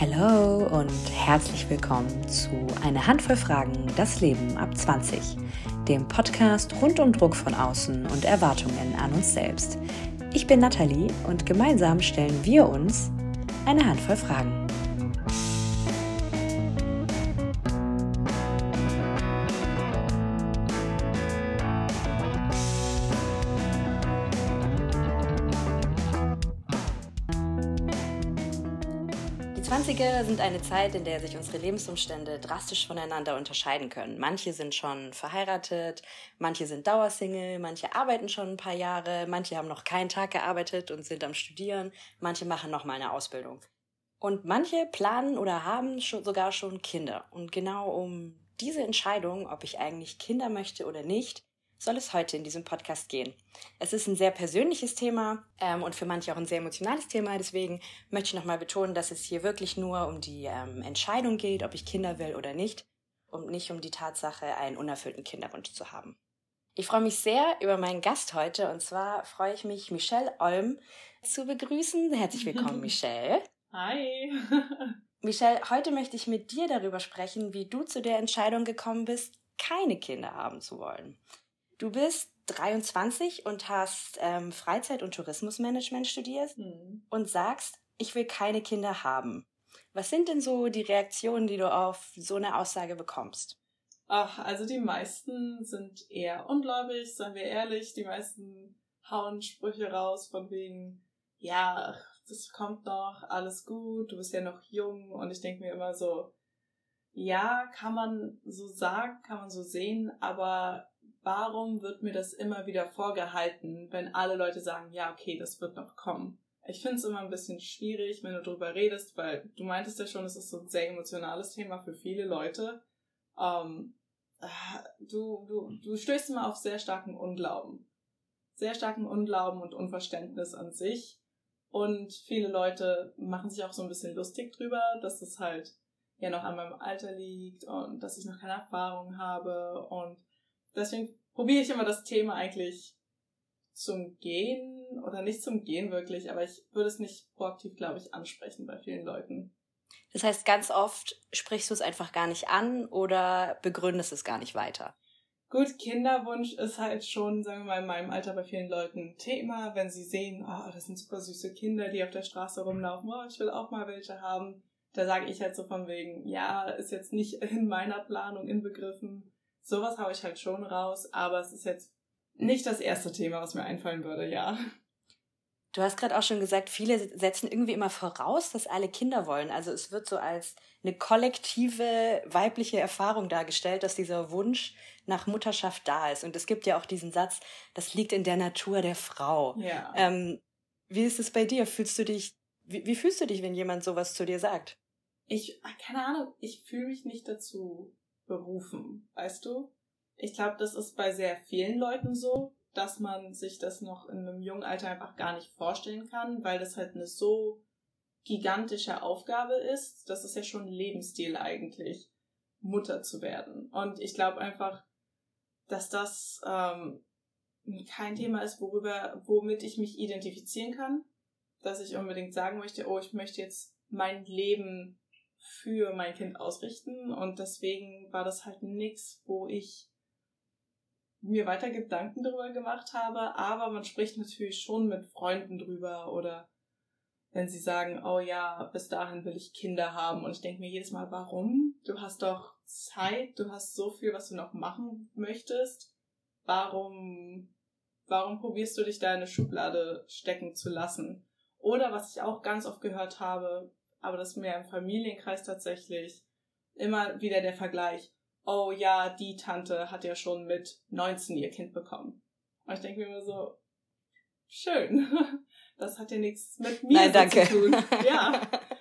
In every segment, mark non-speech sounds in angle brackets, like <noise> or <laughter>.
Hallo und herzlich willkommen zu Eine Handvoll Fragen, das Leben ab 20, dem Podcast rund um Druck von außen und Erwartungen an uns selbst. Ich bin Nathalie und gemeinsam stellen wir uns eine Handvoll Fragen. 20er sind eine Zeit, in der sich unsere Lebensumstände drastisch voneinander unterscheiden können. Manche sind schon verheiratet, manche sind Dauersingle, manche arbeiten schon ein paar Jahre, manche haben noch keinen Tag gearbeitet und sind am Studieren, manche machen noch mal eine Ausbildung. Und manche planen oder haben schon, sogar schon Kinder. Und genau um diese Entscheidung, ob ich eigentlich Kinder möchte oder nicht, soll es heute in diesem Podcast gehen. Es ist ein sehr persönliches Thema ähm, und für manche auch ein sehr emotionales Thema. Deswegen möchte ich nochmal betonen, dass es hier wirklich nur um die ähm, Entscheidung geht, ob ich Kinder will oder nicht und nicht um die Tatsache, einen unerfüllten Kinderwunsch zu haben. Ich freue mich sehr über meinen Gast heute und zwar freue ich mich, Michelle Olm zu begrüßen. Herzlich willkommen, <laughs> Michelle. Hi. <laughs> Michelle, heute möchte ich mit dir darüber sprechen, wie du zu der Entscheidung gekommen bist, keine Kinder haben zu wollen. Du bist 23 und hast ähm, Freizeit- und Tourismusmanagement studiert mhm. und sagst, ich will keine Kinder haben. Was sind denn so die Reaktionen, die du auf so eine Aussage bekommst? Ach, also die meisten sind eher ungläubig, seien wir ehrlich. Die meisten hauen Sprüche raus von wegen, ja, das kommt noch, alles gut, du bist ja noch jung. Und ich denke mir immer so, ja, kann man so sagen, kann man so sehen, aber warum wird mir das immer wieder vorgehalten, wenn alle Leute sagen, ja, okay, das wird noch kommen? Ich finde es immer ein bisschen schwierig, wenn du drüber redest, weil du meintest ja schon, es ist so ein sehr emotionales Thema für viele Leute. Ähm, du, du, du stößt immer auf sehr starken Unglauben. Sehr starken Unglauben und Unverständnis an sich. Und viele Leute machen sich auch so ein bisschen lustig drüber, dass das halt ja noch an meinem Alter liegt und dass ich noch keine Erfahrung habe und deswegen probiere ich immer das Thema eigentlich zum Gehen oder nicht zum Gehen wirklich, aber ich würde es nicht proaktiv, glaube ich, ansprechen bei vielen Leuten. Das heißt, ganz oft sprichst du es einfach gar nicht an oder begründest es gar nicht weiter. Gut, Kinderwunsch ist halt schon, sagen wir mal, in meinem Alter bei vielen Leuten ein Thema, wenn sie sehen, oh, das sind super süße Kinder, die auf der Straße rumlaufen, oh, ich will auch mal welche haben. Da sage ich halt so von wegen, ja, ist jetzt nicht in meiner Planung inbegriffen. Sowas haue ich halt schon raus, aber es ist jetzt nicht das erste Thema, was mir einfallen würde, ja. Du hast gerade auch schon gesagt, viele setzen irgendwie immer voraus, dass alle Kinder wollen. Also es wird so als eine kollektive weibliche Erfahrung dargestellt, dass dieser Wunsch nach Mutterschaft da ist. Und es gibt ja auch diesen Satz, das liegt in der Natur der Frau. Ja. Ähm, wie ist es bei dir? Fühlst du dich, wie, wie fühlst du dich, wenn jemand sowas zu dir sagt? Ich, keine Ahnung, ich fühle mich nicht dazu berufen, weißt du? Ich glaube, das ist bei sehr vielen Leuten so, dass man sich das noch in einem jungen Alter einfach gar nicht vorstellen kann, weil das halt eine so gigantische Aufgabe ist. Das ist ja schon ein Lebensstil eigentlich, Mutter zu werden. Und ich glaube einfach, dass das ähm, kein Thema ist, worüber, womit ich mich identifizieren kann, dass ich unbedingt sagen möchte, oh, ich möchte jetzt mein Leben für mein Kind ausrichten und deswegen war das halt nix, wo ich mir weiter Gedanken darüber gemacht habe, aber man spricht natürlich schon mit Freunden drüber oder wenn sie sagen, oh ja, bis dahin will ich Kinder haben und ich denke mir jedes Mal, warum? Du hast doch Zeit, du hast so viel, was du noch machen möchtest. Warum, warum probierst du dich da in eine Schublade stecken zu lassen? Oder was ich auch ganz oft gehört habe, aber das ist mehr im Familienkreis tatsächlich immer wieder der Vergleich. Oh ja, die Tante hat ja schon mit 19 ihr Kind bekommen. Und ich denke mir immer so, schön. <laughs> Das hat ja nichts mit mir Nein, danke. zu tun. <laughs> Ja,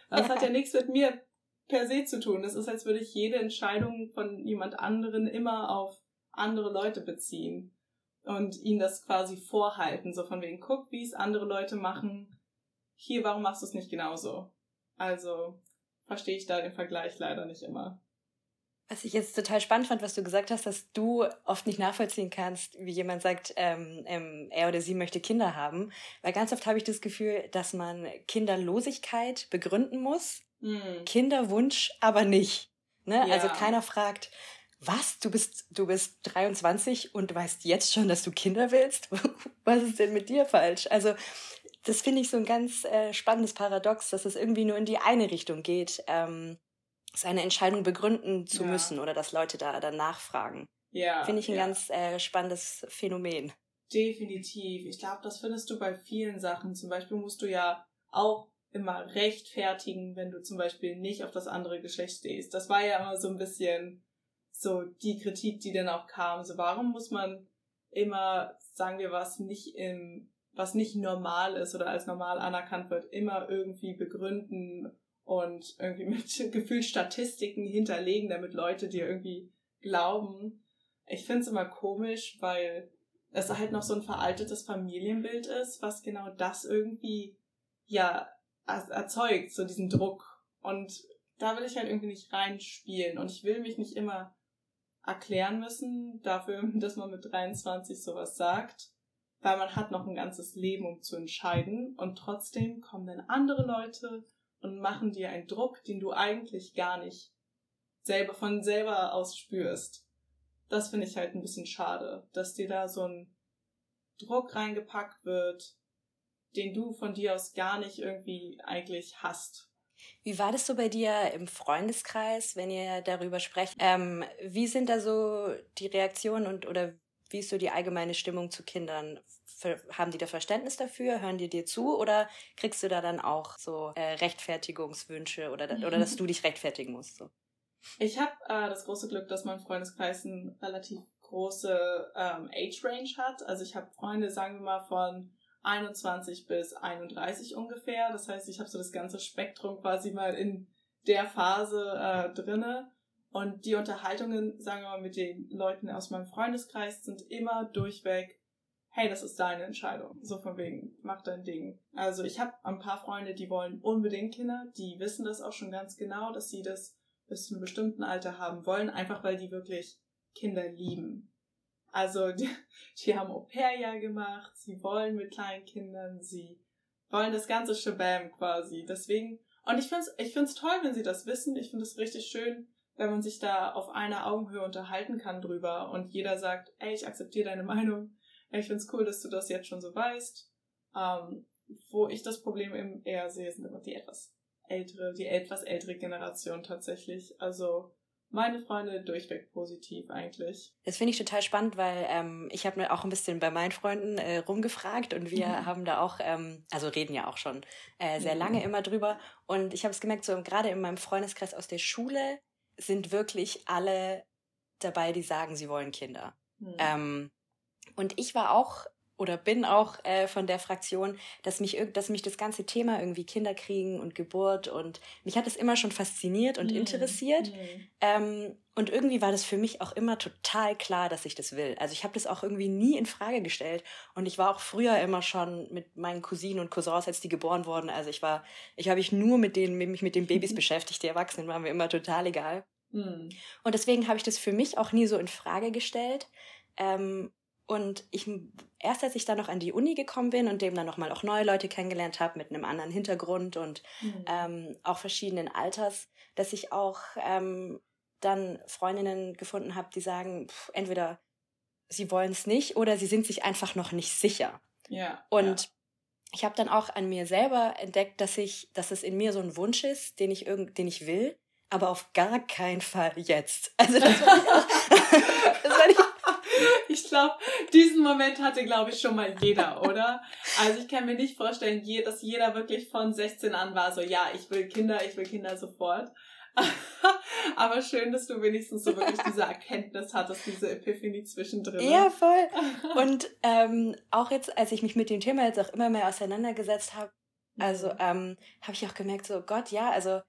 das hat ja nichts mit mir per se zu tun. Das ist, als würde ich jede Entscheidung von jemand anderen immer auf andere Leute beziehen und ihnen das quasi vorhalten. So von wegen, guck, wie es andere Leute machen. Hier, warum machst du es nicht genauso? Also verstehe ich da den Vergleich leider nicht immer. Was ich jetzt total spannend fand, was du gesagt hast, dass du oft nicht nachvollziehen kannst, wie jemand sagt, ähm, ähm, er oder sie möchte Kinder haben. Weil ganz oft habe ich das Gefühl, dass man Kinderlosigkeit begründen muss Mhm. Kinderwunsch aber nicht. Ne? Also ja. Also keiner fragt, was, du bist, du bist 23 und weißt jetzt schon, dass du Kinder willst? <laughs> was ist denn mit dir falsch? Also das finde ich so ein ganz äh, spannendes Paradox, dass es irgendwie nur in die eine Richtung geht, ähm, seine Entscheidung begründen zu ja. müssen oder dass Leute da dann nachfragen. Ja. Finde ich ein ja. ganz äh, spannendes Phänomen. Definitiv. Ich glaube, das findest du bei vielen Sachen. Zum Beispiel musst du ja auch immer rechtfertigen, wenn du zum Beispiel nicht auf das andere Geschlecht stehst. Das war ja immer so ein bisschen so die Kritik, die dann auch kam. So, warum muss man immer, sagen wir was, nicht im, was nicht normal ist oder als normal anerkannt wird, immer irgendwie begründen und irgendwie mit <laughs> Gefühlsstatistiken hinterlegen, damit Leute dir irgendwie glauben. Ich finde es immer komisch, weil es halt noch so ein veraltetes Familienbild ist, was genau das irgendwie ja erzeugt, so diesen Druck. Und da will ich halt irgendwie nicht reinspielen. Und ich will mich nicht immer erklären müssen dafür, <laughs> dass man mit 23 sowas sagt, weil man hat noch ein ganzes Leben, um zu entscheiden. Und trotzdem kommen dann andere Leute und machen dir einen Druck, den du eigentlich gar nicht selber von selber aus spürst. Das finde ich halt ein bisschen schade, dass dir da so ein Druck reingepackt wird, den du von dir aus gar nicht irgendwie eigentlich hast. Wie war das so bei dir im Freundeskreis, wenn ihr darüber sprecht? Ähm, wie sind da so die Reaktionen und oder wie ist so die allgemeine Stimmung zu Kindern? Haben die da Verständnis dafür? Hören die dir zu? Oder kriegst du da dann auch so äh, Rechtfertigungswünsche oder, oder dass du dich rechtfertigen musst? So? Ich habe äh, das große Glück, dass mein Freundeskreis eine relativ große ähm, Age Range hat. Also ich habe Freunde, sagen wir mal, von 21 bis 31 ungefähr. Das heißt, ich habe so das ganze Spektrum quasi mal in der Phase äh, drinne. Und die Unterhaltungen, sagen wir mal, mit den Leuten aus meinem Freundeskreis sind immer durchweg, hey, das ist deine Entscheidung. So von wegen, mach dein Ding. Also ich habe ein paar Freunde, die wollen unbedingt Kinder, die wissen das auch schon ganz genau, dass sie das bis zu einem bestimmten Alter haben wollen, einfach weil die wirklich Kinder lieben. Also die, <laughs> die haben Au-pair-Jahr gemacht, sie wollen mit kleinen Kindern, sie wollen das ganze Shabam quasi. Deswegen, und ich finde es ich find's toll, wenn sie das wissen. Ich finde es richtig schön, wenn man sich da auf einer Augenhöhe unterhalten kann drüber und jeder sagt, ey, ich akzeptiere deine Meinung. Ey, ich finde es cool, dass du das jetzt schon so weißt. Ähm, wo ich das Problem eben eher sehe, sind immer die etwas ältere, die etwas ältere Generation tatsächlich. Also meine Freunde durchweg positiv eigentlich. Das finde ich total spannend, weil ähm, ich habe mir auch ein bisschen bei meinen Freunden äh, rumgefragt und wir mhm. haben da auch, ähm, also reden ja auch schon äh, sehr mhm. lange immer drüber. Und ich habe es gemerkt, so gerade in meinem Freundeskreis aus der Schule sind wirklich alle dabei, die sagen, sie wollen Kinder. Mhm. Ähm, und ich war auch oder bin auch äh, von der Fraktion, dass mich, dass mich das ganze Thema irgendwie Kinderkriegen und Geburt und mich hat es immer schon fasziniert und mhm. interessiert. Mhm. Ähm, und irgendwie war das für mich auch immer total klar, dass ich das will. Also ich habe das auch irgendwie nie in Frage gestellt. Und ich war auch früher immer schon mit meinen Cousinen und Cousins, als die geboren wurden. Also ich war, ich habe mich nur mit denen, mich mit den Babys <laughs> beschäftigt. Die Erwachsenen waren mir immer total egal. Mhm. Und deswegen habe ich das für mich auch nie so in Frage gestellt. Ähm, und ich, erst als ich dann noch an die Uni gekommen bin und dem dann nochmal auch neue Leute kennengelernt habe mit einem anderen Hintergrund und mhm. ähm, auch verschiedenen Alters, dass ich auch ähm, dann Freundinnen gefunden habe, die sagen, pff, entweder sie wollen es nicht oder sie sind sich einfach noch nicht sicher. Ja. Und ja. ich habe dann auch an mir selber entdeckt, dass ich, dass es in mir so ein Wunsch ist, den ich irgend, den ich will, aber auf gar keinen Fall jetzt. Also das war <laughs> <laughs> ich auch, das war ich ich glaube, diesen Moment hatte, glaube ich, schon mal jeder, oder? Also ich kann mir nicht vorstellen, dass jeder wirklich von 16 an war so, ja, ich will Kinder, ich will Kinder sofort. <laughs> Aber schön, dass du wenigstens so wirklich diese Erkenntnis hattest, diese Epiphanie zwischendrin. Ja, voll. Und ähm, auch jetzt, als ich mich mit dem Thema jetzt auch immer mehr auseinandergesetzt habe, also mhm. ähm, habe ich auch gemerkt, so Gott, ja, also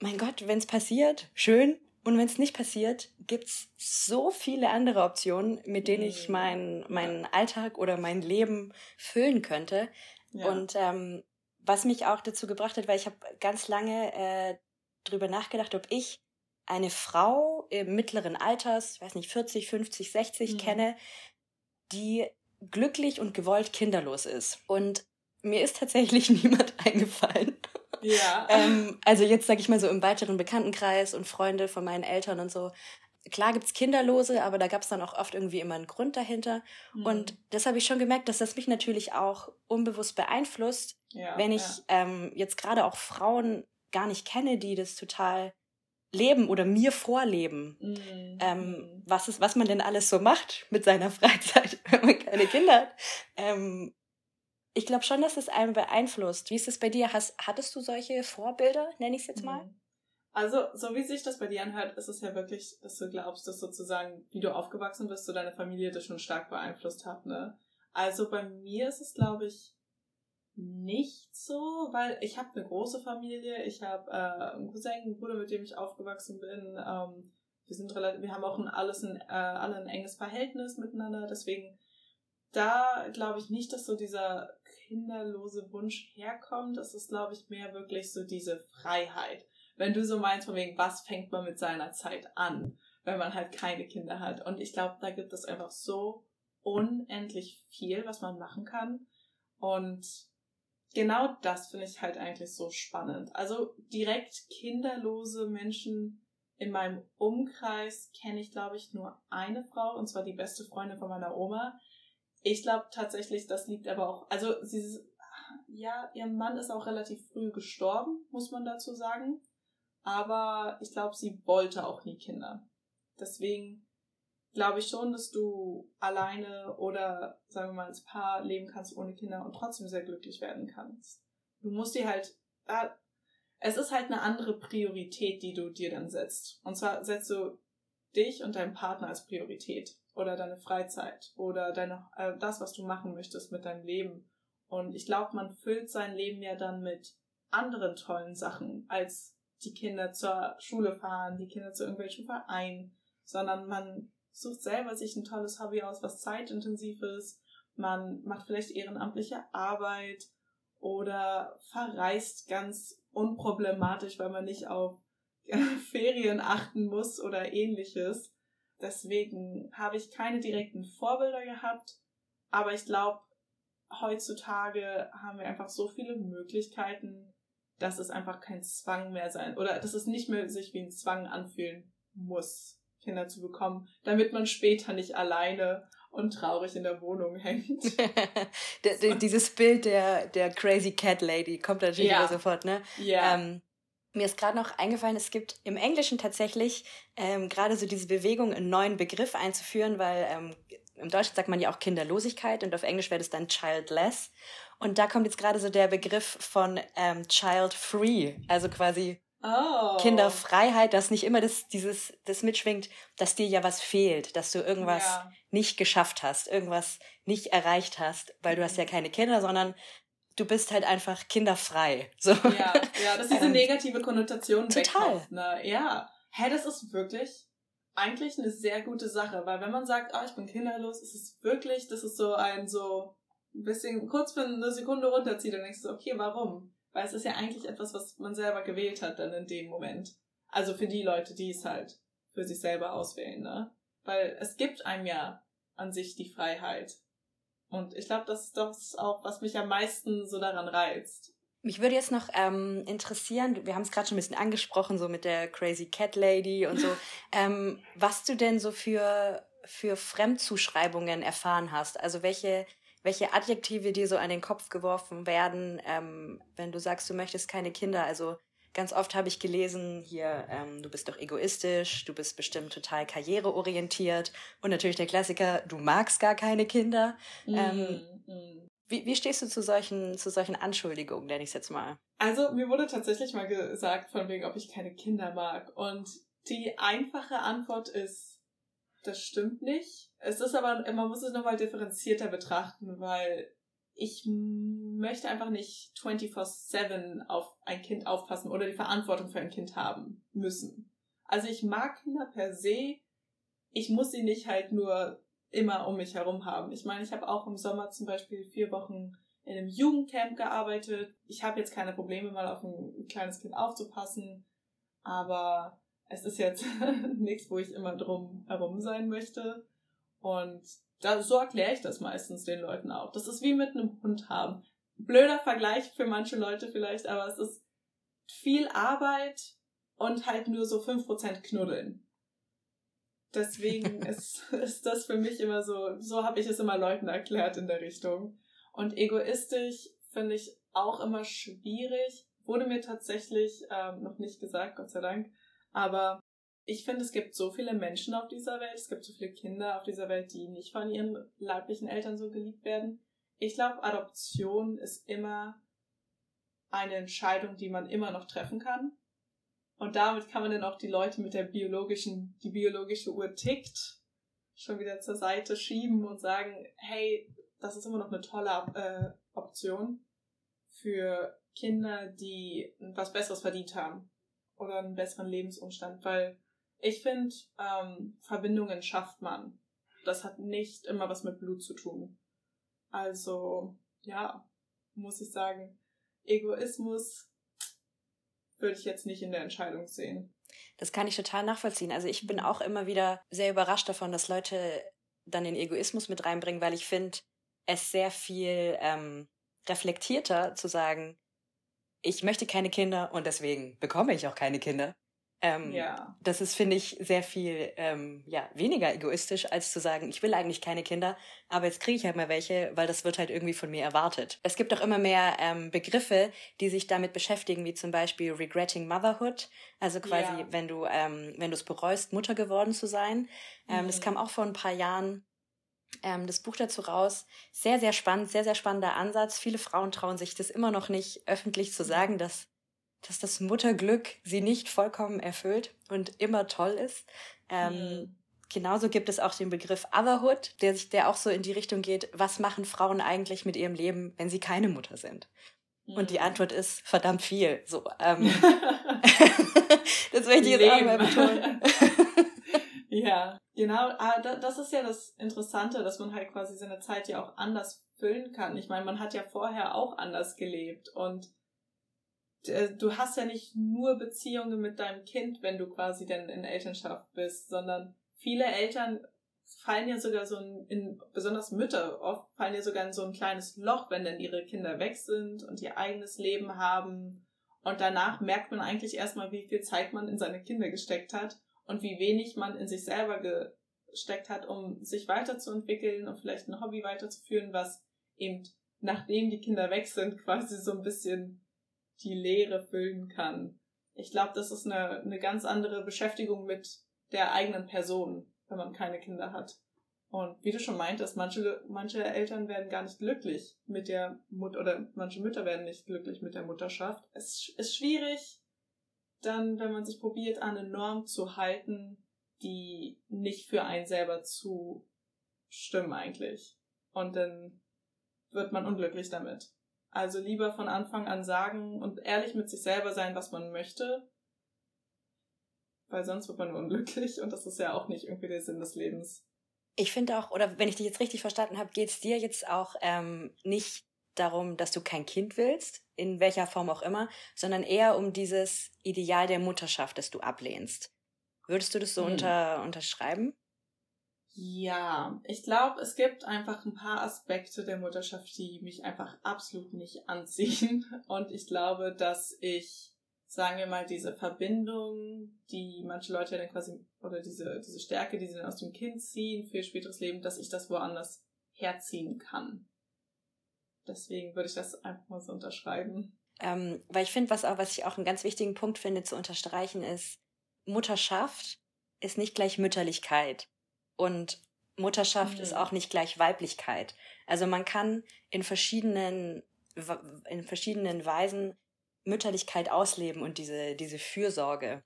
mein Gott, wenn es passiert, schön. Und wenn es nicht passiert, gibt's so viele andere Optionen, mit denen ich mhm. meinen meinen Alltag oder mein Leben füllen könnte. Ja. Und ähm, was mich auch dazu gebracht hat, weil ich habe ganz lange äh, drüber nachgedacht, ob ich eine Frau im mittleren Alters, weiß nicht, 40, 50, 60 mhm. kenne, die glücklich und gewollt kinderlos ist. Und mir ist tatsächlich <laughs> niemand eingefallen. Ja. ähm, also jetzt sage ich mal so im weiteren Bekanntenkreis und Freunde von meinen Eltern und so. Klar gibt's Kinderlose, aber da gab's dann auch oft irgendwie immer einen Grund dahinter. Mhm. Und das habe ich schon gemerkt, dass das mich natürlich auch unbewusst beeinflusst, ja, wenn ich ja. ähm, jetzt gerade auch Frauen gar nicht kenne, die das total leben oder mir vorleben, mm. ähm, was, ist, was man denn alles so macht mit seiner <laughs> Freizeit, wenn man keine Kinder hat. Ähm, ich glaube schon, dass es einen beeinflusst. Wie ist es bei dir? Hast, hattest du solche Vorbilder, nenne ich es jetzt mal? Mhm. Also, so wie sich das bei dir anhört, ist es ja wirklich, dass du glaubst, dass sozusagen, wie du aufgewachsen bist, so deine Familie das schon stark beeinflusst hat, ne? Also bei mir ist es, glaube ich, nicht so, weil ich habe eine große Familie, ich habe äh, einen Cousin, einen Bruder, mit dem ich aufgewachsen bin. Ähm, wir sind relativ, wir haben auch ein, alles ein, äh, alle ein enges Verhältnis miteinander, deswegen da glaube ich nicht, dass so dieser kinderlose Wunsch herkommt. Es ist, glaube ich, mehr wirklich so diese Freiheit. Wenn du so meinst, von wegen, was fängt man mit seiner Zeit an, wenn man halt keine Kinder hat. Und ich glaube, da gibt es einfach so unendlich viel, was man machen kann. Und genau das finde ich halt eigentlich so spannend. Also direkt kinderlose Menschen in meinem Umkreis kenne ich, glaube ich, nur eine Frau, und zwar die beste Freundin von meiner Oma. Ich glaube tatsächlich, das liegt aber auch, also sie, ja, ihr Mann ist auch relativ früh gestorben, muss man dazu sagen. Aber ich glaube, sie wollte auch nie Kinder. Deswegen glaube ich schon, dass du alleine oder sagen wir mal als Paar leben kannst ohne Kinder und trotzdem sehr glücklich werden kannst. Du musst dir halt, äh, es ist halt eine andere Priorität, die du dir dann setzt. Und zwar setzt du dich und deinen Partner als Priorität oder deine Freizeit oder deine, äh, das, was du machen möchtest mit deinem Leben. Und ich glaube, man füllt sein Leben ja dann mit anderen tollen Sachen, als die Kinder zur Schule fahren, die Kinder zu irgendwelchen Vereinen, sondern man sucht selber sich ein tolles Hobby aus, was zeitintensiv ist. Man macht vielleicht ehrenamtliche Arbeit oder verreist ganz unproblematisch, weil man nicht auf Ferien achten muss oder ähnliches. Deswegen habe ich keine direkten Vorbilder gehabt, aber ich glaube, heutzutage haben wir einfach so viele Möglichkeiten, dass es einfach kein Zwang mehr sein oder dass es nicht mehr sich wie ein Zwang anfühlen muss. Kinder zu bekommen, damit man später nicht alleine und traurig in der Wohnung hängt. <laughs> Dieses Bild der, der Crazy Cat Lady kommt natürlich ja. sofort, ne? Ja. Ähm, mir ist gerade noch eingefallen, es gibt im Englischen tatsächlich ähm, gerade so diese Bewegung, einen neuen Begriff einzuführen, weil ähm, im Deutschen sagt man ja auch Kinderlosigkeit und auf Englisch wäre das dann childless. Und da kommt jetzt gerade so der Begriff von ähm, child free, also quasi Oh. Kinderfreiheit, dass nicht immer das, dieses, das mitschwingt, dass dir ja was fehlt, dass du irgendwas ja. nicht geschafft hast, irgendwas nicht erreicht hast, weil du hast ja mhm. keine Kinder, sondern du bist halt einfach kinderfrei. So. Ja, ja, dass diese <laughs> ähm, negative Konnotation Total. Wegkommt, ne? Ja. Hä, das ist wirklich eigentlich eine sehr gute Sache, weil wenn man sagt, ah, oh, ich bin kinderlos, ist es wirklich, das ist so ein so ein bisschen kurz für eine Sekunde runterzieht und denkst du, okay, warum? Weil es ist ja eigentlich etwas, was man selber gewählt hat dann in dem Moment. Also für die Leute, die es halt für sich selber auswählen, ne? Weil es gibt einem ja an sich die Freiheit. Und ich glaube, das ist doch auch, was mich am meisten so daran reizt. Mich würde jetzt noch ähm, interessieren, wir haben es gerade schon ein bisschen angesprochen, so mit der Crazy Cat Lady und so, <laughs> ähm, was du denn so für, für Fremdzuschreibungen erfahren hast. Also welche welche Adjektive dir so an den Kopf geworfen werden, ähm, wenn du sagst, du möchtest keine Kinder. Also ganz oft habe ich gelesen, hier, ähm, du bist doch egoistisch, du bist bestimmt total karriereorientiert und natürlich der Klassiker, du magst gar keine Kinder. Mm, ähm, mm. Wie, wie stehst du zu solchen, zu solchen Anschuldigungen, nenne ich es jetzt mal? Also mir wurde tatsächlich mal gesagt, von wegen, ob ich keine Kinder mag. Und die einfache Antwort ist, das stimmt nicht. Es ist aber, man muss es nochmal differenzierter betrachten, weil ich möchte einfach nicht 24-7 auf ein Kind aufpassen oder die Verantwortung für ein Kind haben müssen. Also ich mag Kinder per se. Ich muss sie nicht halt nur immer um mich herum haben. Ich meine, ich habe auch im Sommer zum Beispiel vier Wochen in einem Jugendcamp gearbeitet. Ich habe jetzt keine Probleme, mal auf ein kleines Kind aufzupassen. Aber es ist jetzt <laughs> nichts, wo ich immer drum herum sein möchte. Und da, so erkläre ich das meistens den Leuten auch. Das ist wie mit einem Hund haben. Blöder Vergleich für manche Leute vielleicht, aber es ist viel Arbeit und halt nur so 5% knuddeln. Deswegen <laughs> ist, ist das für mich immer so, so habe ich es immer Leuten erklärt in der Richtung. Und egoistisch finde ich auch immer schwierig. Wurde mir tatsächlich ähm, noch nicht gesagt, Gott sei Dank. Aber ich finde, es gibt so viele Menschen auf dieser Welt, es gibt so viele Kinder auf dieser Welt, die nicht von ihren leiblichen Eltern so geliebt werden. Ich glaube, Adoption ist immer eine Entscheidung, die man immer noch treffen kann. Und damit kann man dann auch die Leute mit der biologischen, die biologische Uhr tickt, schon wieder zur Seite schieben und sagen, hey, das ist immer noch eine tolle äh, Option für Kinder, die was Besseres verdient haben oder einen besseren Lebensumstand, weil ich finde, ähm, Verbindungen schafft man. Das hat nicht immer was mit Blut zu tun. Also, ja, muss ich sagen, Egoismus würde ich jetzt nicht in der Entscheidung sehen. Das kann ich total nachvollziehen. Also ich bin auch immer wieder sehr überrascht davon, dass Leute dann den Egoismus mit reinbringen, weil ich finde es sehr viel ähm, reflektierter zu sagen, ich möchte keine Kinder und deswegen bekomme ich auch keine Kinder. Ähm, ja. Das ist, finde ich, sehr viel ähm, ja, weniger egoistisch, als zu sagen, ich will eigentlich keine Kinder, aber jetzt kriege ich halt mal welche, weil das wird halt irgendwie von mir erwartet. Es gibt auch immer mehr ähm, Begriffe, die sich damit beschäftigen, wie zum Beispiel Regretting Motherhood, also quasi, ja. wenn du ähm, wenn du es bereust, Mutter geworden zu sein. Ähm, mhm. Das kam auch vor ein paar Jahren ähm, das Buch dazu raus. Sehr, sehr spannend, sehr, sehr spannender Ansatz. Viele Frauen trauen sich das immer noch nicht öffentlich zu sagen, dass dass das Mutterglück sie nicht vollkommen erfüllt und immer toll ist. Ähm, mhm. Genauso gibt es auch den Begriff Otherhood, der sich, der auch so in die Richtung geht, was machen Frauen eigentlich mit ihrem Leben, wenn sie keine Mutter sind? Mhm. Und die mhm. Antwort ist verdammt viel. So, ähm, <laughs> <laughs> das möchte ich jetzt auch mal betonen. <laughs> ja, genau. Ah, das ist ja das Interessante, dass man halt quasi seine Zeit ja auch anders füllen kann. Ich meine, man hat ja vorher auch anders gelebt und du hast ja nicht nur Beziehungen mit deinem Kind, wenn du quasi dann in Elternschaft bist, sondern viele Eltern fallen ja sogar so in, in, besonders Mütter oft fallen ja sogar in so ein kleines Loch, wenn dann ihre Kinder weg sind und ihr eigenes Leben haben. Und danach merkt man eigentlich erstmal, wie viel Zeit man in seine Kinder gesteckt hat und wie wenig man in sich selber gesteckt hat, um sich weiterzuentwickeln und vielleicht ein Hobby weiterzuführen, was eben nachdem die Kinder weg sind, <laughs> quasi so ein bisschen die Leere füllen kann. Ich glaube, das ist eine, eine ganz andere Beschäftigung mit der eigenen Person, wenn man keine Kinder hat. Und wie du schon meintest, manche, manche Eltern werden gar nicht glücklich mit der Mutter oder manche Mütter werden nicht glücklich mit der Mutterschaft. Es ist schwierig, dann, wenn man sich probiert, an eine Norm zu halten, die nicht für einen selber zu stimmen eigentlich. Und dann wird man unglücklich damit. Also lieber von Anfang an sagen und ehrlich mit sich selber sein, was man möchte. Weil sonst wird man nur unglücklich und das ist ja auch nicht irgendwie der Sinn des Lebens. Ich finde auch, oder wenn ich dich jetzt richtig verstanden habe, geht es dir jetzt auch ähm, nicht darum, dass du kein Kind willst, in welcher Form auch immer, sondern eher um dieses Ideal der Mutterschaft, das du ablehnst. Würdest du das so hm. unter, unterschreiben? Ja, ich glaube, es gibt einfach ein paar Aspekte der Mutterschaft, die mich einfach absolut nicht anziehen. <laughs> Und ich glaube, dass ich, sagen wir mal, diese Verbindung, die manche Leute ja dann quasi, oder diese, diese Stärke, die sie dann aus dem Kind ziehen für ihr späteres Leben, dass ich das woanders herziehen kann. Deswegen würde ich das einfach mal so unterschreiben. Ähm, weil ich finde, was auch, was ich auch einen ganz wichtigen Punkt finde zu unterstreichen, ist, Mutterschaft ist nicht gleich Mütterlichkeit. Und Mutterschaft mhm. ist auch nicht gleich Weiblichkeit. Also man kann in verschiedenen, in verschiedenen Weisen Mütterlichkeit ausleben und diese, diese Fürsorge,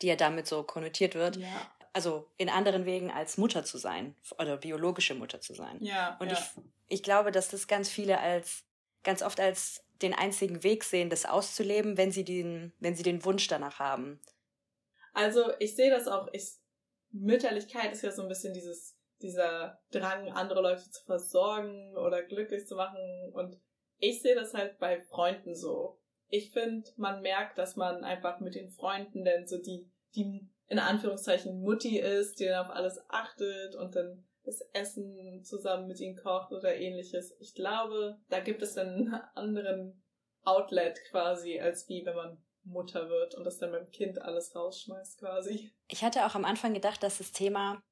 die ja damit so konnotiert wird. Ja. Also in anderen Wegen als Mutter zu sein oder biologische Mutter zu sein. Ja, und ja. Ich, ich glaube, dass das ganz viele als, ganz oft als den einzigen Weg sehen, das auszuleben, wenn sie den, wenn sie den Wunsch danach haben. Also ich sehe das auch, ich Mütterlichkeit ist ja so ein bisschen dieses, dieser Drang, andere Leute zu versorgen oder glücklich zu machen. Und ich sehe das halt bei Freunden so. Ich finde, man merkt, dass man einfach mit den Freunden denn so die, die in Anführungszeichen Mutti ist, die dann auf alles achtet und dann das Essen zusammen mit ihnen kocht oder ähnliches. Ich glaube, da gibt es einen anderen Outlet quasi, als wie wenn man Mutter wird und das dann beim Kind alles rausschmeißt quasi. Ich hatte auch am Anfang gedacht, dass das Thema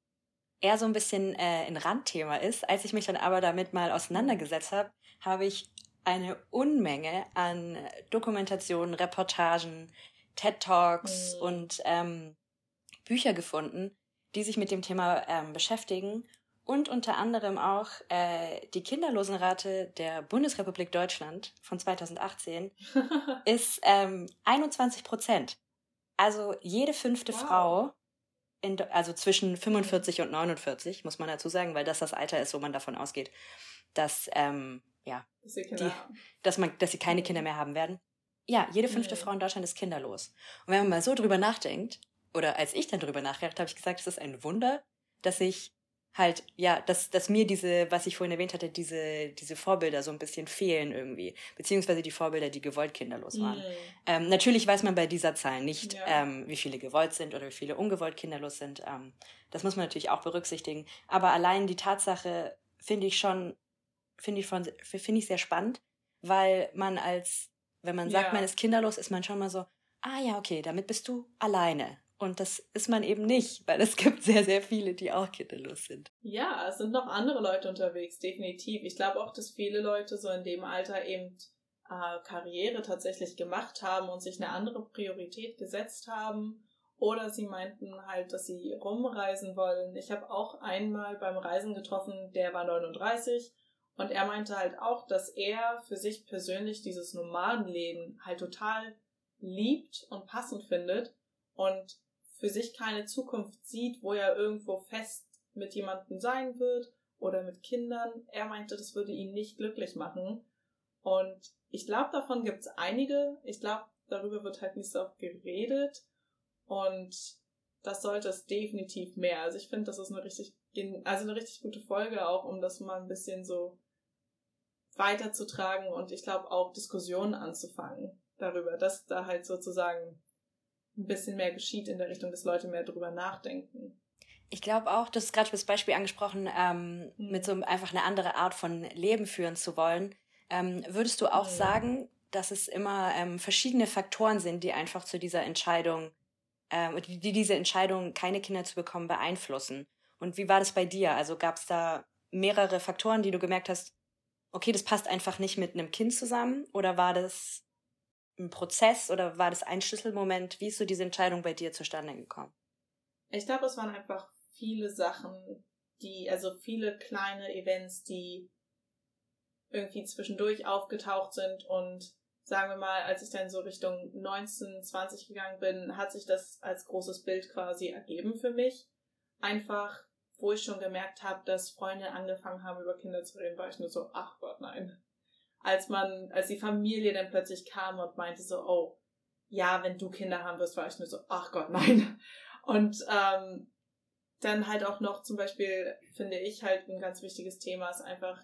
eher so ein bisschen äh, ein Randthema ist. Als ich mich dann aber damit mal auseinandergesetzt habe, habe ich eine Unmenge an Dokumentationen, Reportagen, TED Talks mhm. und ähm, Bücher gefunden, die sich mit dem Thema ähm, beschäftigen und unter anderem auch äh, die Kinderlosenrate der Bundesrepublik Deutschland von 2018 <laughs> ist ähm, 21 Prozent. Also jede fünfte wow. Frau, in, also zwischen 45 und 49, muss man dazu sagen, weil das das Alter ist, wo man davon ausgeht, dass, ähm, ja, dass, die, dass, man, dass sie keine Kinder mehr haben werden. Ja, jede fünfte mhm. Frau in Deutschland ist kinderlos. Und wenn man mal so drüber nachdenkt, oder als ich dann drüber nachgedacht habe, habe ich gesagt, es ist ein Wunder, dass ich halt, ja, dass, dass mir diese, was ich vorhin erwähnt hatte, diese, diese Vorbilder so ein bisschen fehlen irgendwie. Beziehungsweise die Vorbilder, die gewollt kinderlos waren. Mhm. Ähm, natürlich weiß man bei dieser Zahl nicht, ja. ähm, wie viele gewollt sind oder wie viele ungewollt kinderlos sind. Ähm, das muss man natürlich auch berücksichtigen. Aber allein die Tatsache finde ich schon, finde ich, von, finde ich sehr spannend, weil man als, wenn man sagt, ja. man ist kinderlos, ist man schon mal so, ah ja, okay, damit bist du alleine. Und das ist man eben nicht, weil es gibt sehr, sehr viele, die auch kinderlos sind. Ja, es sind noch andere Leute unterwegs, definitiv. Ich glaube auch, dass viele Leute so in dem Alter eben äh, Karriere tatsächlich gemacht haben und sich eine andere Priorität gesetzt haben. Oder sie meinten halt, dass sie rumreisen wollen. Ich habe auch einmal beim Reisen getroffen, der war 39 und er meinte halt auch, dass er für sich persönlich dieses Nomadenleben halt total liebt und passend findet und für sich keine Zukunft sieht, wo er irgendwo fest mit jemandem sein wird oder mit Kindern. Er meinte, das würde ihn nicht glücklich machen. Und ich glaube, davon gibt es einige. Ich glaube, darüber wird halt nicht so oft geredet. Und das sollte es definitiv mehr. Also ich finde, das ist eine richtig, also eine richtig gute Folge auch, um das mal ein bisschen so weiterzutragen und ich glaube auch Diskussionen anzufangen darüber, dass da halt sozusagen ein bisschen mehr geschieht in der Richtung, dass Leute mehr drüber nachdenken. Ich glaube auch, das ist gerade das Beispiel angesprochen, ähm, mhm. mit so einfach eine andere Art von Leben führen zu wollen. Ähm, würdest du auch mhm. sagen, dass es immer ähm, verschiedene Faktoren sind, die einfach zu dieser Entscheidung, ähm, die, die diese Entscheidung, keine Kinder zu bekommen, beeinflussen? Und wie war das bei dir? Also gab es da mehrere Faktoren, die du gemerkt hast, okay, das passt einfach nicht mit einem Kind zusammen? Oder war das ein Prozess oder war das ein Schlüsselmoment? Wie ist so diese Entscheidung bei dir zustande gekommen? Ich glaube, es waren einfach viele Sachen, die, also viele kleine Events, die irgendwie zwischendurch aufgetaucht sind und sagen wir mal, als ich dann so Richtung 19, 20 gegangen bin, hat sich das als großes Bild quasi ergeben für mich. Einfach, wo ich schon gemerkt habe, dass Freunde angefangen haben, über Kinder zu reden, war ich nur so, ach Gott, nein als man, als die Familie dann plötzlich kam und meinte so, oh, ja, wenn du Kinder haben wirst, war ich nur so, ach Gott, nein. Und ähm, dann halt auch noch zum Beispiel, finde ich halt ein ganz wichtiges Thema ist einfach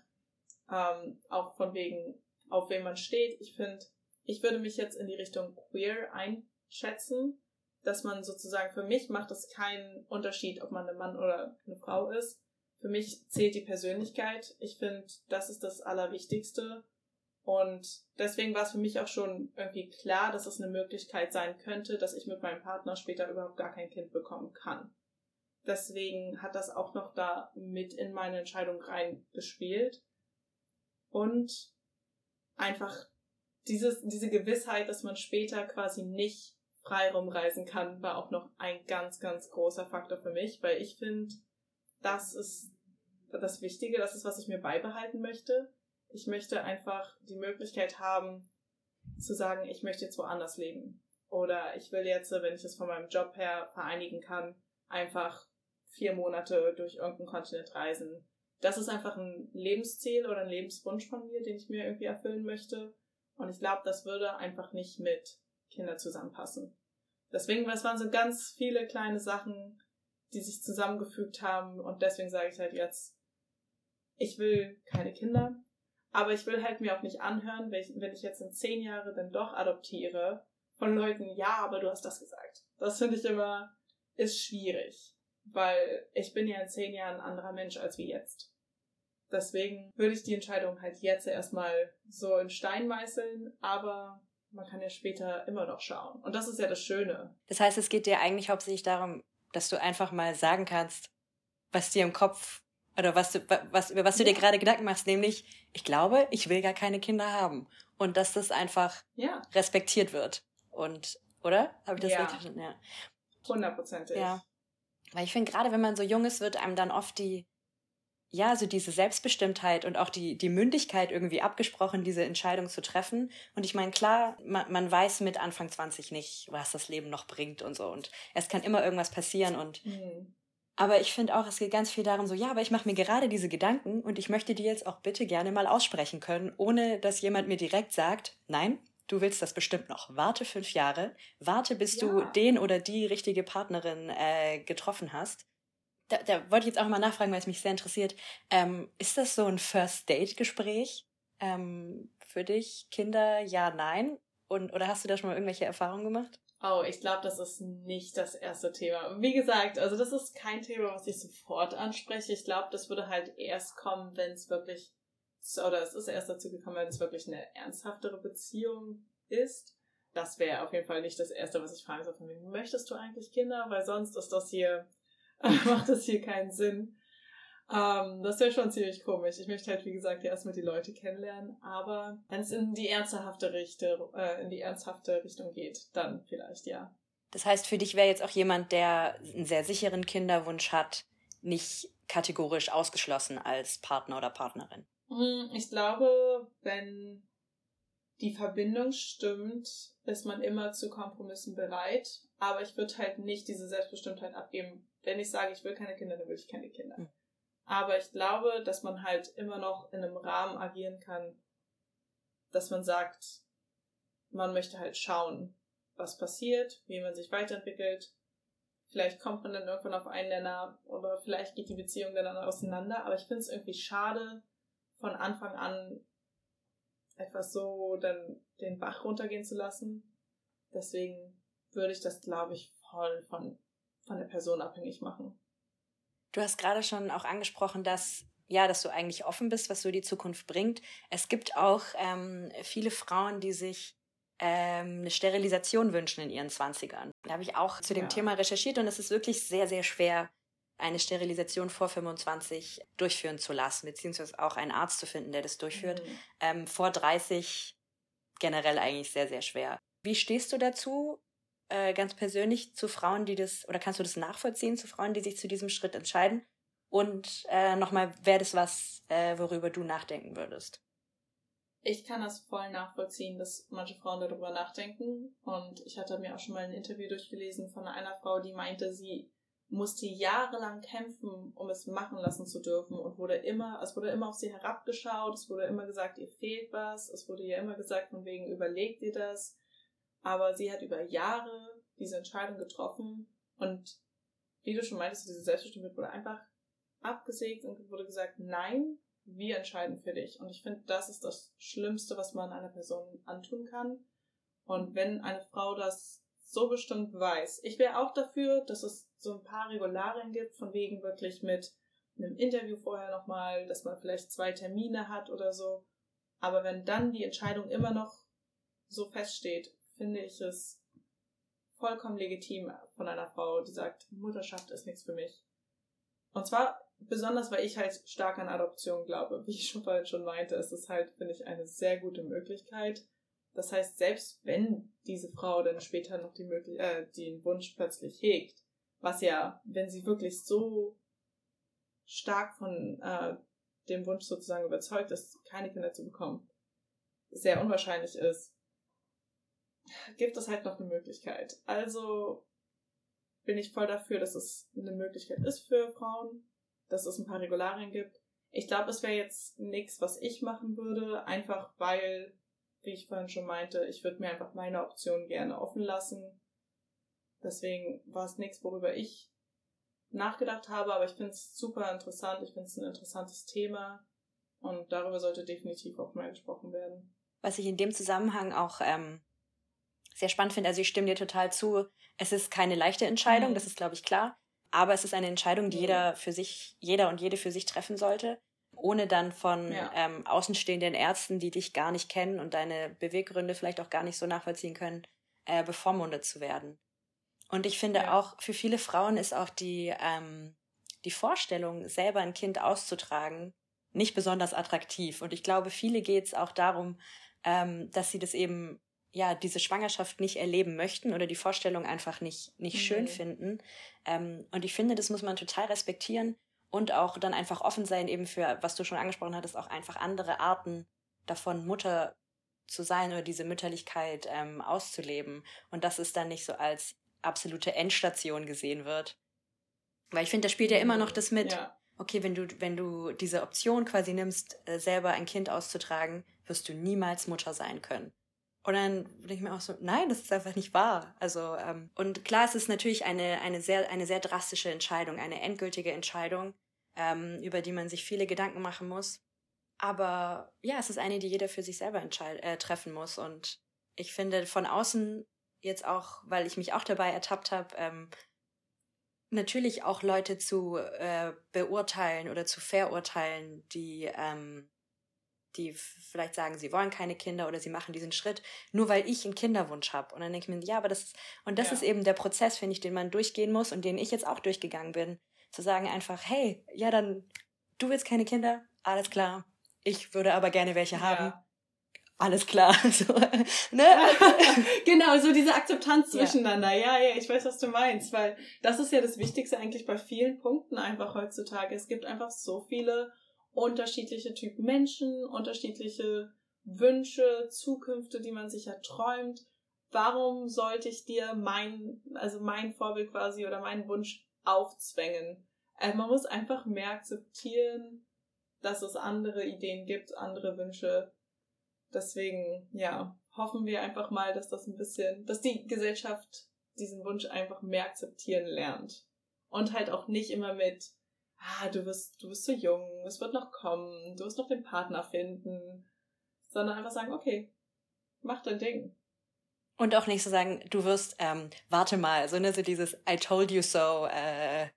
ähm, auch von wegen, auf wem man steht. Ich finde, ich würde mich jetzt in die Richtung queer einschätzen, dass man sozusagen, für mich macht es keinen Unterschied, ob man ein Mann oder eine Frau ist. Für mich zählt die Persönlichkeit. Ich finde, das ist das Allerwichtigste. Und deswegen war es für mich auch schon irgendwie klar, dass es eine Möglichkeit sein könnte, dass ich mit meinem Partner später überhaupt gar kein Kind bekommen kann. Deswegen hat das auch noch da mit in meine Entscheidung reingespielt. Und einfach dieses, diese Gewissheit, dass man später quasi nicht frei rumreisen kann, war auch noch ein ganz, ganz großer Faktor für mich, weil ich finde, das ist das Wichtige, das ist, was ich mir beibehalten möchte ich möchte einfach die Möglichkeit haben, zu sagen, ich möchte jetzt woanders leben. Oder ich will jetzt, wenn ich es von meinem Job her vereinigen kann, einfach vier Monate durch irgendeinen Kontinent reisen. Das ist einfach ein Lebensziel oder ein Lebenswunsch von mir, den ich mir irgendwie erfüllen möchte. Und ich glaube, das würde einfach nicht mit Kindern zusammenpassen. Deswegen, es waren so ganz viele kleine Sachen, die sich zusammengefügt haben. Und deswegen sage ich halt jetzt, ich will keine Kinder. Aber ich will halt mir auch nicht anhören, wenn ich, jetzt in zehn Jahren dann doch adoptiere, von Leuten, ja, aber du hast das gesagt. Das finde ich immer, ist schwierig. Weil ich bin ja in zehn Jahren ein anderer Mensch als wie jetzt. Deswegen würde ich die Entscheidung halt jetzt erstmal so in Stein meißeln, aber man kann ja später immer noch schauen. Und das ist ja das Schöne. Das heißt, es geht dir eigentlich hauptsächlich darum, dass du einfach mal sagen kannst, was dir im Kopf oder was du, was, über was du ja. dir gerade Gedanken machst, nämlich, ich glaube, ich will gar keine Kinder haben. Und dass das einfach ja. respektiert wird. Und, oder? Habe ich das ja. richtig? Ja. Hundertprozentig. Ja. Weil ich finde, gerade wenn man so jung ist, wird einem dann oft die, ja, so diese Selbstbestimmtheit und auch die, die Mündigkeit irgendwie abgesprochen, diese Entscheidung zu treffen. Und ich meine, klar, man, man weiß mit Anfang 20 nicht, was das Leben noch bringt und so. Und es kann immer irgendwas passieren und mhm. Aber ich finde auch, es geht ganz viel darum, so, ja, aber ich mache mir gerade diese Gedanken und ich möchte die jetzt auch bitte gerne mal aussprechen können, ohne dass jemand mir direkt sagt, nein, du willst das bestimmt noch. Warte fünf Jahre, warte, bis ja. du den oder die richtige Partnerin äh, getroffen hast da, da wollte ich jetzt auch mal nachfragen, weil es mich sehr interessiert. Ähm, ist das so ein First-Date-Gespräch ähm, für dich? Kinder, ja, nein? Und, oder hast du da schon mal irgendwelche Erfahrungen gemacht? Oh, ich glaube, das ist nicht das erste Thema. Wie gesagt, also das ist kein Thema, was ich sofort anspreche. Ich glaube, das würde halt erst kommen, wenn es wirklich, oder es ist erst dazu gekommen, wenn es wirklich eine ernsthaftere Beziehung ist. Das wäre auf jeden Fall nicht das Erste, was ich frage. So von wem, möchtest du eigentlich Kinder? Weil sonst ist das hier <laughs> macht das hier keinen Sinn. Ähm, das wäre schon ziemlich komisch. Ich möchte halt, wie gesagt, erstmal die Leute kennenlernen, aber wenn es in die ernsthafte Richtung, äh, in die ernsthafte Richtung geht, dann vielleicht ja. Das heißt, für dich wäre jetzt auch jemand, der einen sehr sicheren Kinderwunsch hat, nicht kategorisch ausgeschlossen als Partner oder Partnerin. Hm, ich glaube, wenn die Verbindung stimmt, ist man immer zu Kompromissen bereit. Aber ich würde halt nicht diese Selbstbestimmtheit abgeben, wenn ich sage, ich will keine Kinder, dann will ich keine Kinder. Aber ich glaube, dass man halt immer noch in einem Rahmen agieren kann, dass man sagt, man möchte halt schauen, was passiert, wie man sich weiterentwickelt. Vielleicht kommt man dann irgendwann auf einen Nenner oder vielleicht geht die Beziehung dann auseinander. Aber ich finde es irgendwie schade, von Anfang an etwas so dann den Bach runtergehen zu lassen. Deswegen würde ich das, glaube ich, voll von von der Person abhängig machen. Du hast gerade schon auch angesprochen, dass ja, dass du eigentlich offen bist, was so die Zukunft bringt. Es gibt auch ähm, viele Frauen, die sich ähm, eine Sterilisation wünschen in ihren Zwanzigern. Da habe ich auch zu dem ja. Thema recherchiert und es ist wirklich sehr, sehr schwer, eine Sterilisation vor 25 durchführen zu lassen, beziehungsweise auch einen Arzt zu finden, der das durchführt. Mhm. Ähm, vor 30 generell eigentlich sehr, sehr schwer. Wie stehst du dazu? Äh, ganz persönlich zu Frauen, die das, oder kannst du das nachvollziehen zu Frauen, die sich zu diesem Schritt entscheiden? Und äh, nochmal, wäre das was, äh, worüber du nachdenken würdest? Ich kann das voll nachvollziehen, dass manche Frauen darüber nachdenken. Und ich hatte mir auch schon mal ein Interview durchgelesen von einer Frau, die meinte, sie musste jahrelang kämpfen, um es machen lassen zu dürfen und wurde immer, es wurde immer auf sie herabgeschaut, es wurde immer gesagt, ihr fehlt was, es wurde ihr immer gesagt, von wegen überlegt ihr das, aber sie hat über Jahre diese Entscheidung getroffen und wie du schon meintest, diese Selbstbestimmtheit wurde einfach abgesägt und wurde gesagt, nein, wir entscheiden für dich. Und ich finde, das ist das Schlimmste, was man einer Person antun kann. Und wenn eine Frau das so bestimmt weiß, ich wäre auch dafür, dass es so ein paar Regularien gibt, von wegen wirklich mit einem Interview vorher nochmal, dass man vielleicht zwei Termine hat oder so. Aber wenn dann die Entscheidung immer noch so feststeht, finde ich es vollkommen legitim von einer Frau, die sagt, Mutterschaft ist nichts für mich. Und zwar besonders, weil ich halt stark an Adoption glaube. Wie ich schon vorhin schon meinte, ist es halt, finde ich, eine sehr gute Möglichkeit. Das heißt, selbst wenn diese Frau dann später noch die Möglich äh, den Wunsch plötzlich hegt, was ja, wenn sie wirklich so stark von äh, dem Wunsch sozusagen überzeugt ist, keine Kinder zu bekommen, sehr unwahrscheinlich ist, gibt es halt noch eine Möglichkeit. Also bin ich voll dafür, dass es eine Möglichkeit ist für Frauen, dass es ein paar Regularien gibt. Ich glaube, es wäre jetzt nichts, was ich machen würde, einfach weil, wie ich vorhin schon meinte, ich würde mir einfach meine Option gerne offen lassen. Deswegen war es nichts, worüber ich nachgedacht habe, aber ich finde es super interessant. Ich finde es ein interessantes Thema und darüber sollte definitiv auch mal gesprochen werden. Was ich in dem Zusammenhang auch ähm, sehr spannend finde. Also ich stimme dir total zu. Es ist keine leichte Entscheidung, mhm. das ist, glaube ich, klar. Aber es ist eine Entscheidung, die mhm. jeder für sich, jeder und jede für sich treffen sollte. ohne dann von ja. ähm, außenstehenden Ärzten, die dich gar nicht kennen und deine Beweggründe vielleicht auch gar nicht so nachvollziehen können, äh, bevormundet zu werden. Und ich finde ja. auch, für viele Frauen ist auch die, ähm, die Vorstellung, selber ein Kind auszutragen, nicht besonders attraktiv. Und ich glaube, viele geht es auch darum, ähm, dass sie das eben, ja, diese Schwangerschaft nicht erleben möchten oder die Vorstellung einfach nicht, nicht mhm. schön finden. Ähm, und ich finde, das muss man total respektieren und auch dann einfach offen sein, eben für, was du schon angesprochen hattest, auch einfach andere Arten davon, Mutter zu sein oder diese Mütterlichkeit ähm, auszuleben. Und dass es dann nicht so als absolute Endstation gesehen wird. Weil ich finde, da spielt ja immer noch das mit, ja. okay, wenn du, wenn du diese Option quasi nimmst, äh, selber ein Kind auszutragen, wirst du niemals Mutter sein können. Und dann denke ich mir auch so, nein, das ist einfach nicht wahr. Also, ähm, und klar, es ist natürlich eine, eine, sehr, eine sehr drastische Entscheidung, eine endgültige Entscheidung, ähm, über die man sich viele Gedanken machen muss. Aber ja, es ist eine, die jeder für sich selber äh, treffen muss. Und ich finde, von außen jetzt auch, weil ich mich auch dabei ertappt habe, ähm, natürlich auch Leute zu äh, beurteilen oder zu verurteilen, die, ähm, die vielleicht sagen, sie wollen keine Kinder oder sie machen diesen Schritt, nur weil ich einen Kinderwunsch habe. Und dann denke ich mir, ja, aber das ist, und das ja. ist eben der Prozess, finde ich, den man durchgehen muss und den ich jetzt auch durchgegangen bin. Zu sagen einfach, hey, ja, dann, du willst keine Kinder, alles klar. Ich würde aber gerne welche ja. haben alles klar. <laughs> So, ne? <laughs> genau, so diese Akzeptanz zwischeneinander. Ja. ja, ja, ich weiß, was du meinst, weil das ist ja das Wichtigste eigentlich bei vielen Punkten einfach heutzutage. Es gibt einfach so viele unterschiedliche Typen Menschen, unterschiedliche Wünsche, Zukünfte, die man sich erträumt. Warum sollte ich dir mein, also mein Vorbild quasi oder meinen Wunsch aufzwängen? Also man muss einfach mehr akzeptieren, dass es andere Ideen gibt, andere Wünsche, Deswegen, ja, hoffen wir einfach mal, dass das ein bisschen, dass die Gesellschaft diesen Wunsch einfach mehr akzeptieren lernt. Und halt auch nicht immer mit, ah, du bist, du bist zu jung, es wird noch kommen, du wirst noch den Partner finden, sondern einfach sagen, okay, mach dein Ding. Und auch nicht so sagen, du wirst, ähm, warte mal, so, ne, so dieses I told you so, äh,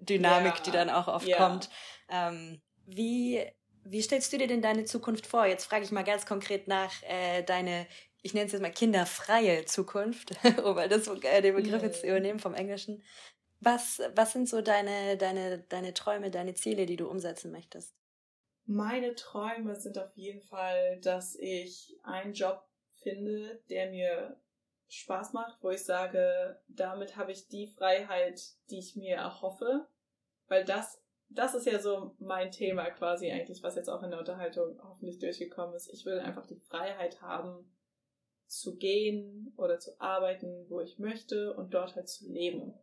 Dynamik, ja, die dann auch oft ja. kommt. Ähm, wie wie stellst du dir denn deine Zukunft vor? Jetzt frage ich mal ganz konkret nach äh, deine, ich nenne es jetzt mal kinderfreie Zukunft, <laughs> um das, äh, den Begriff jetzt zu übernehmen vom Englischen. Was, was sind so deine, deine, deine Träume, deine Ziele, die du umsetzen möchtest? Meine Träume sind auf jeden Fall, dass ich einen Job finde, der mir Spaß macht, wo ich sage, damit habe ich die Freiheit, die ich mir erhoffe, weil das das ist ja so mein Thema quasi eigentlich, was jetzt auch in der Unterhaltung hoffentlich durchgekommen ist. Ich will einfach die Freiheit haben, zu gehen oder zu arbeiten, wo ich möchte und dort halt zu leben.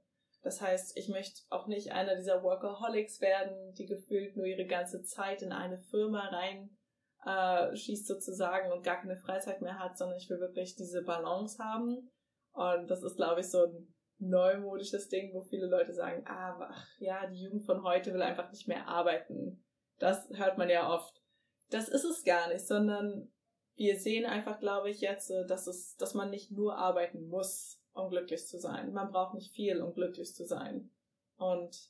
Das heißt, ich möchte auch nicht einer dieser Workaholics werden, die gefühlt nur ihre ganze Zeit in eine Firma rein äh, schießt sozusagen und gar keine Freizeit mehr hat, sondern ich will wirklich diese Balance haben. Und das ist, glaube ich, so ein neumodisches Ding, wo viele Leute sagen, ah, ach, ja, die Jugend von heute will einfach nicht mehr arbeiten. Das hört man ja oft. Das ist es gar nicht, sondern wir sehen einfach, glaube ich, jetzt, äh, dass es, dass man nicht nur arbeiten muss, um glücklich zu sein. Man braucht nicht viel, um glücklich zu sein. Und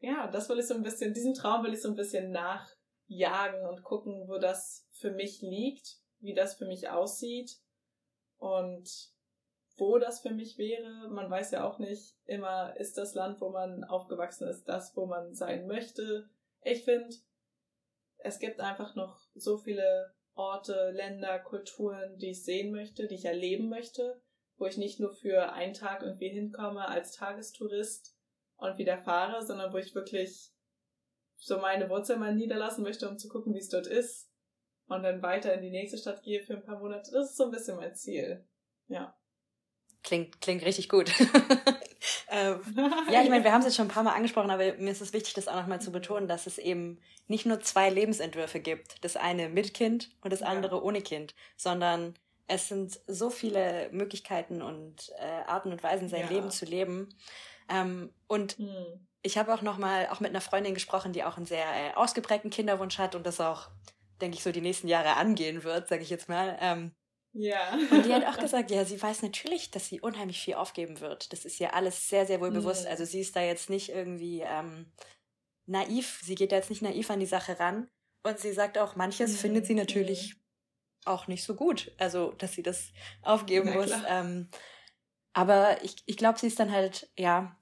ja, das will ich so ein bisschen, diesen Traum will ich so ein bisschen nachjagen und gucken, wo das für mich liegt, wie das für mich aussieht. Und wo das für mich wäre. Man weiß ja auch nicht immer, ist das Land, wo man aufgewachsen ist, das, wo man sein möchte. Ich finde, es gibt einfach noch so viele Orte, Länder, Kulturen, die ich sehen möchte, die ich erleben möchte, wo ich nicht nur für einen Tag irgendwie hinkomme als Tagestourist und wieder fahre, sondern wo ich wirklich so meine Wurzeln mal niederlassen möchte, um zu gucken, wie es dort ist und dann weiter in die nächste Stadt gehe für ein paar Monate. Das ist so ein bisschen mein Ziel. Ja. Klingt, klingt richtig gut. <laughs> ähm, ja, ich meine, wir haben es jetzt schon ein paar Mal angesprochen, aber mir ist es wichtig, das auch nochmal zu betonen, dass es eben nicht nur zwei Lebensentwürfe gibt. Das eine mit Kind und das andere ja. ohne Kind, sondern es sind so viele Möglichkeiten und äh, Arten und Weisen, sein ja. Leben zu leben. Ähm, und hm. ich habe auch nochmal auch mit einer Freundin gesprochen, die auch einen sehr äh, ausgeprägten Kinderwunsch hat und das auch, denke ich, so die nächsten Jahre angehen wird, sage ich jetzt mal. Ähm, ja. Und die hat auch gesagt, ja, sie weiß natürlich, dass sie unheimlich viel aufgeben wird. Das ist ihr alles sehr, sehr wohl bewusst. Mhm. Also sie ist da jetzt nicht irgendwie ähm, naiv. Sie geht da jetzt nicht naiv an die Sache ran. Und sie sagt auch, manches mhm. findet sie natürlich auch nicht so gut. Also, dass sie das aufgeben muss. Ähm, aber ich, ich glaube, sie ist dann halt, ja,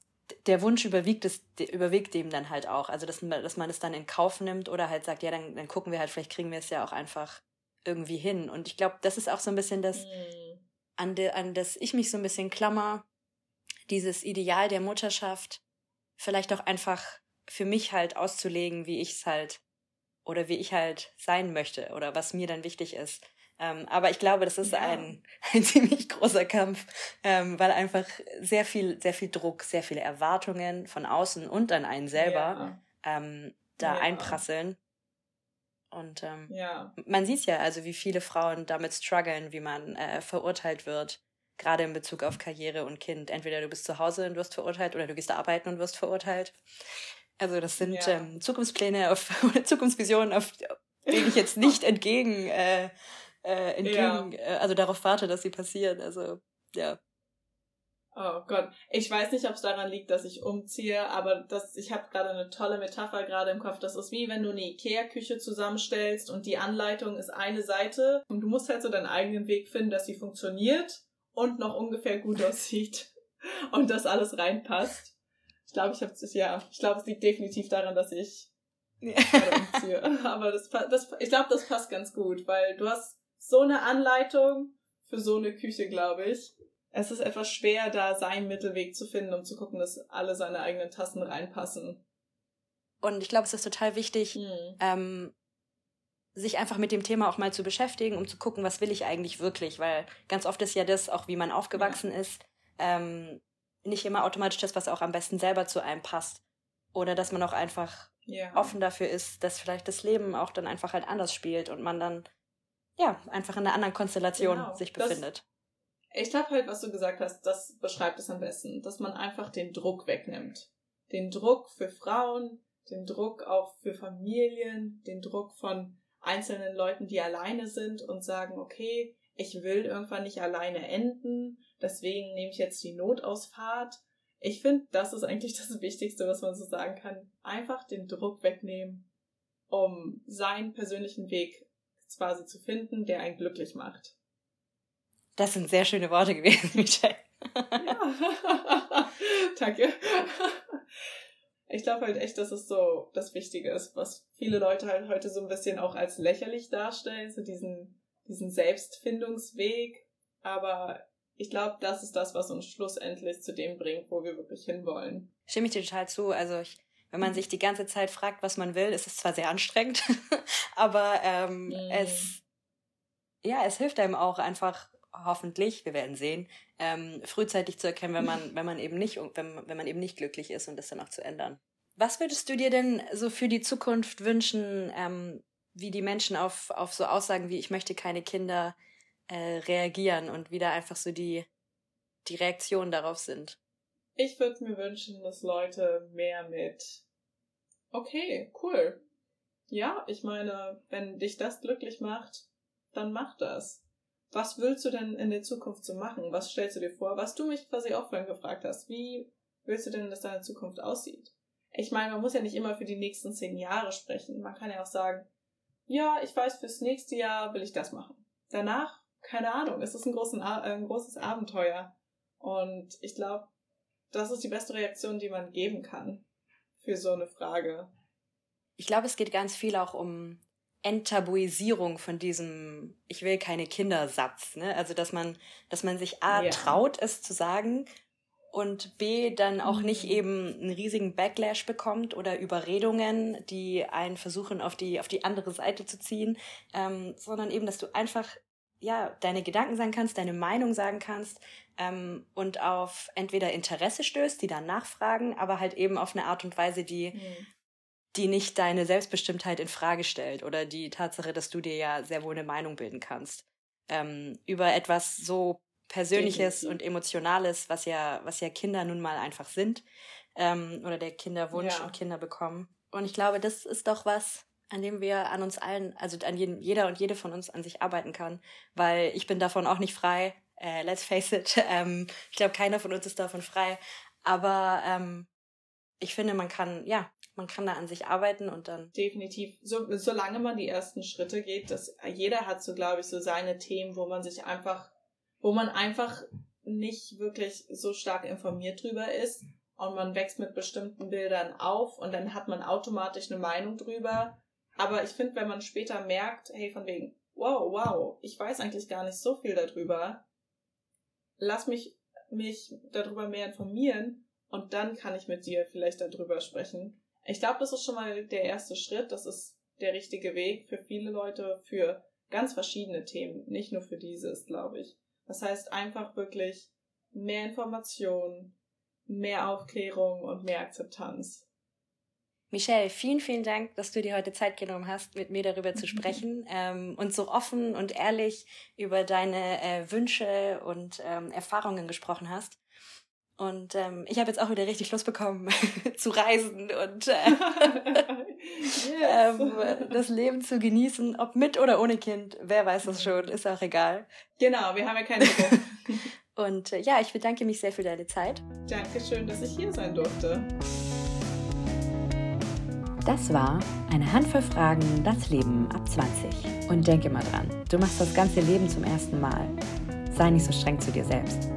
der Wunsch überwiegt, es, überwiegt dem dann halt auch. Also, dass, dass man es dann in Kauf nimmt oder halt sagt, ja, dann, dann gucken wir halt, vielleicht kriegen wir es ja auch einfach irgendwie hin. Und ich glaube, das ist auch so ein bisschen das, mhm. an, de, an das ich mich so ein bisschen klammer, dieses Ideal der Mutterschaft vielleicht auch einfach für mich halt auszulegen, wie ich es halt oder wie ich halt sein möchte oder was mir dann wichtig ist. Ähm, aber ich glaube, das ist ja. ein, <laughs> ein ziemlich großer Kampf, ähm, weil einfach sehr viel, sehr viel Druck, sehr viele Erwartungen von außen und an einen selber ja. ähm, da ja. einprasseln. Und ähm, man sieht ja, also wie viele Frauen damit strugglen, wie man äh, verurteilt wird, gerade in Bezug auf Karriere und Kind. Entweder du bist zu Hause und wirst verurteilt oder du gehst arbeiten und wirst verurteilt. Also das sind ja. ähm, Zukunftspläne auf <laughs> Zukunftsvisionen, auf denen ich jetzt nicht entgegen, äh, äh, entgegen, ja. äh, also darauf warte, dass sie passieren. Also ja. Oh Gott, ich weiß nicht, ob es daran liegt, dass ich umziehe, aber das, ich habe gerade eine tolle Metapher gerade im Kopf. Das ist wie wenn du eine Ikea-Küche zusammenstellst und die Anleitung ist eine Seite und du musst halt so deinen eigenen Weg finden, dass sie funktioniert und noch ungefähr gut aussieht und dass alles reinpasst. Ich glaube, ich habe es ja, ich glaube, es liegt definitiv daran, dass ich umziehe. <laughs> Aber das, das, ich glaube, das passt ganz gut, weil du hast so eine Anleitung für so eine Küche, glaube ich. Es ist etwas schwer, da seinen Mittelweg zu finden, um zu gucken, dass alle seine eigenen Tassen reinpassen. Und ich glaube, es ist total wichtig, hm. ähm, sich einfach mit dem Thema auch mal zu beschäftigen, um zu gucken, was will ich eigentlich wirklich, weil ganz oft ist ja das, auch wie man aufgewachsen ja. ist, ähm, nicht immer automatisch das, was auch am besten selber zu einem passt. Oder dass man auch einfach ja. offen dafür ist, dass vielleicht das Leben auch dann einfach halt anders spielt und man dann ja einfach in einer anderen Konstellation genau. sich befindet. Das, ich glaube halt, was du gesagt hast, das beschreibt es am besten, dass man einfach den Druck wegnimmt. Den Druck für Frauen, den Druck auch für Familien, den Druck von einzelnen Leuten, die alleine sind und sagen, okay, ich will irgendwann nicht alleine enden, deswegen nehme ich jetzt die Notausfahrt. Ich finde, das ist eigentlich das <laughs> Wichtigste, was man so sagen kann. Einfach den Druck wegnehmen, um seinen persönlichen Weg quasi zu finden, der einen glücklich macht. Das sind sehr schöne Worte gewesen, <laughs> Michelle. ja. <laughs> Danke. Ich glaube halt echt, dass es so das Wichtige ist, was viele Leute halt heute so ein bisschen auch als lächerlich darstellen, so diesen, diesen Selbstfindungsweg. Aber ich glaube, das ist das, was uns schlussendlich zu dem bringt, wo wir wirklich hinwollen. Stimme ich dir total zu. Also ich, wenn man sich die ganze Zeit fragt, was man will, ist es zwar sehr anstrengend, <laughs> aber ähm, mm. es ja, es hilft einem auch einfach hoffentlich, wir werden sehen, ähm, frühzeitig zu erkennen, wenn man, <laughs> wenn man eben nicht, wenn, wenn man eben nicht glücklich ist und das dann auch zu ändern. Was würdest du dir denn so für die Zukunft wünschen, ähm, wie die Menschen auf, auf so Aussagen wie ich möchte keine Kinder äh, reagieren und wieder einfach so die, die Reaktionen darauf sind. Ich würde mir wünschen, dass Leute mehr mit okay, cool. Ja, ich meine, wenn dich das glücklich macht, dann mach das. Was willst du denn in der Zukunft so machen? Was stellst du dir vor? Was du mich quasi auch vorhin gefragt hast. Wie willst du denn, dass deine Zukunft aussieht? Ich meine, man muss ja nicht immer für die nächsten zehn Jahre sprechen. Man kann ja auch sagen, ja, ich weiß, fürs nächste Jahr will ich das machen. Danach keine Ahnung, es ist ein, großen, ein großes Abenteuer. Und ich glaube, das ist die beste Reaktion, die man geben kann für so eine Frage. Ich glaube, es geht ganz viel auch um Enttabuisierung von diesem Ich will keine Kindersatz. Ne? Also, dass man, dass man sich A ja. traut, es zu sagen und B dann auch mhm. nicht eben einen riesigen Backlash bekommt oder Überredungen, die einen versuchen, auf die, auf die andere Seite zu ziehen, ähm, sondern eben, dass du einfach ja, deine Gedanken sagen kannst, deine Meinung sagen kannst ähm, und auf entweder Interesse stößt, die dann nachfragen, aber halt eben auf eine Art und Weise, die, mhm. die nicht deine Selbstbestimmtheit in Frage stellt oder die Tatsache, dass du dir ja sehr wohl eine Meinung bilden kannst. Ähm, über etwas so Persönliches Definitiv. und Emotionales, was ja, was ja Kinder nun mal einfach sind, ähm, oder der Kinderwunsch ja. und Kinder bekommen. Und ich glaube, das ist doch was, an dem wir an uns allen, also an jeden, jeder und jede von uns an sich arbeiten kann, weil ich bin davon auch nicht frei. Äh, let's face it. <laughs> Ähm, ich glaube, keiner von uns ist davon frei. Aber ähm, ich finde, man kann, ja, man kann da an sich arbeiten und dann. Definitiv. So, solange man die ersten Schritte geht, dass jeder hat so, glaube ich, so seine Themen, wo man sich einfach, wo man einfach nicht wirklich so stark informiert drüber ist und man wächst mit bestimmten Bildern auf und dann hat man automatisch eine Meinung drüber. Aber ich finde, wenn man später merkt, hey, von wegen, wow, wow, ich weiß eigentlich gar nicht so viel darüber, lass mich mich darüber mehr informieren und dann kann ich mit dir vielleicht darüber sprechen. Ich glaube, das ist schon mal der erste Schritt. Das ist der richtige Weg für viele Leute, für ganz verschiedene Themen, nicht nur für dieses, glaube ich. Das heißt einfach wirklich mehr Information, mehr Aufklärung und mehr Akzeptanz. Michelle, vielen, vielen Dank, dass du dir heute Zeit genommen hast, mit mir darüber zu <laughs> sprechen ähm, und so offen und ehrlich über deine äh, Wünsche und ähm, Erfahrungen gesprochen hast. Und ähm, ich habe jetzt auch wieder richtig Lust bekommen <laughs> zu reisen und äh, <laughs> yes. <laughs> ähm, das Leben zu genießen, ob mit oder ohne Kind. Wer weiß das schon, ist auch egal. Genau, wir haben ja keine Druck. und äh, ja, ich bedanke mich sehr für deine Zeit. Dankeschön, dass ich hier sein durfte. Das war eine Handvoll Fragen, das Leben ab 20. Und denke mal dran, du machst das ganze Leben zum ersten Mal. Sei nicht so streng zu dir selbst.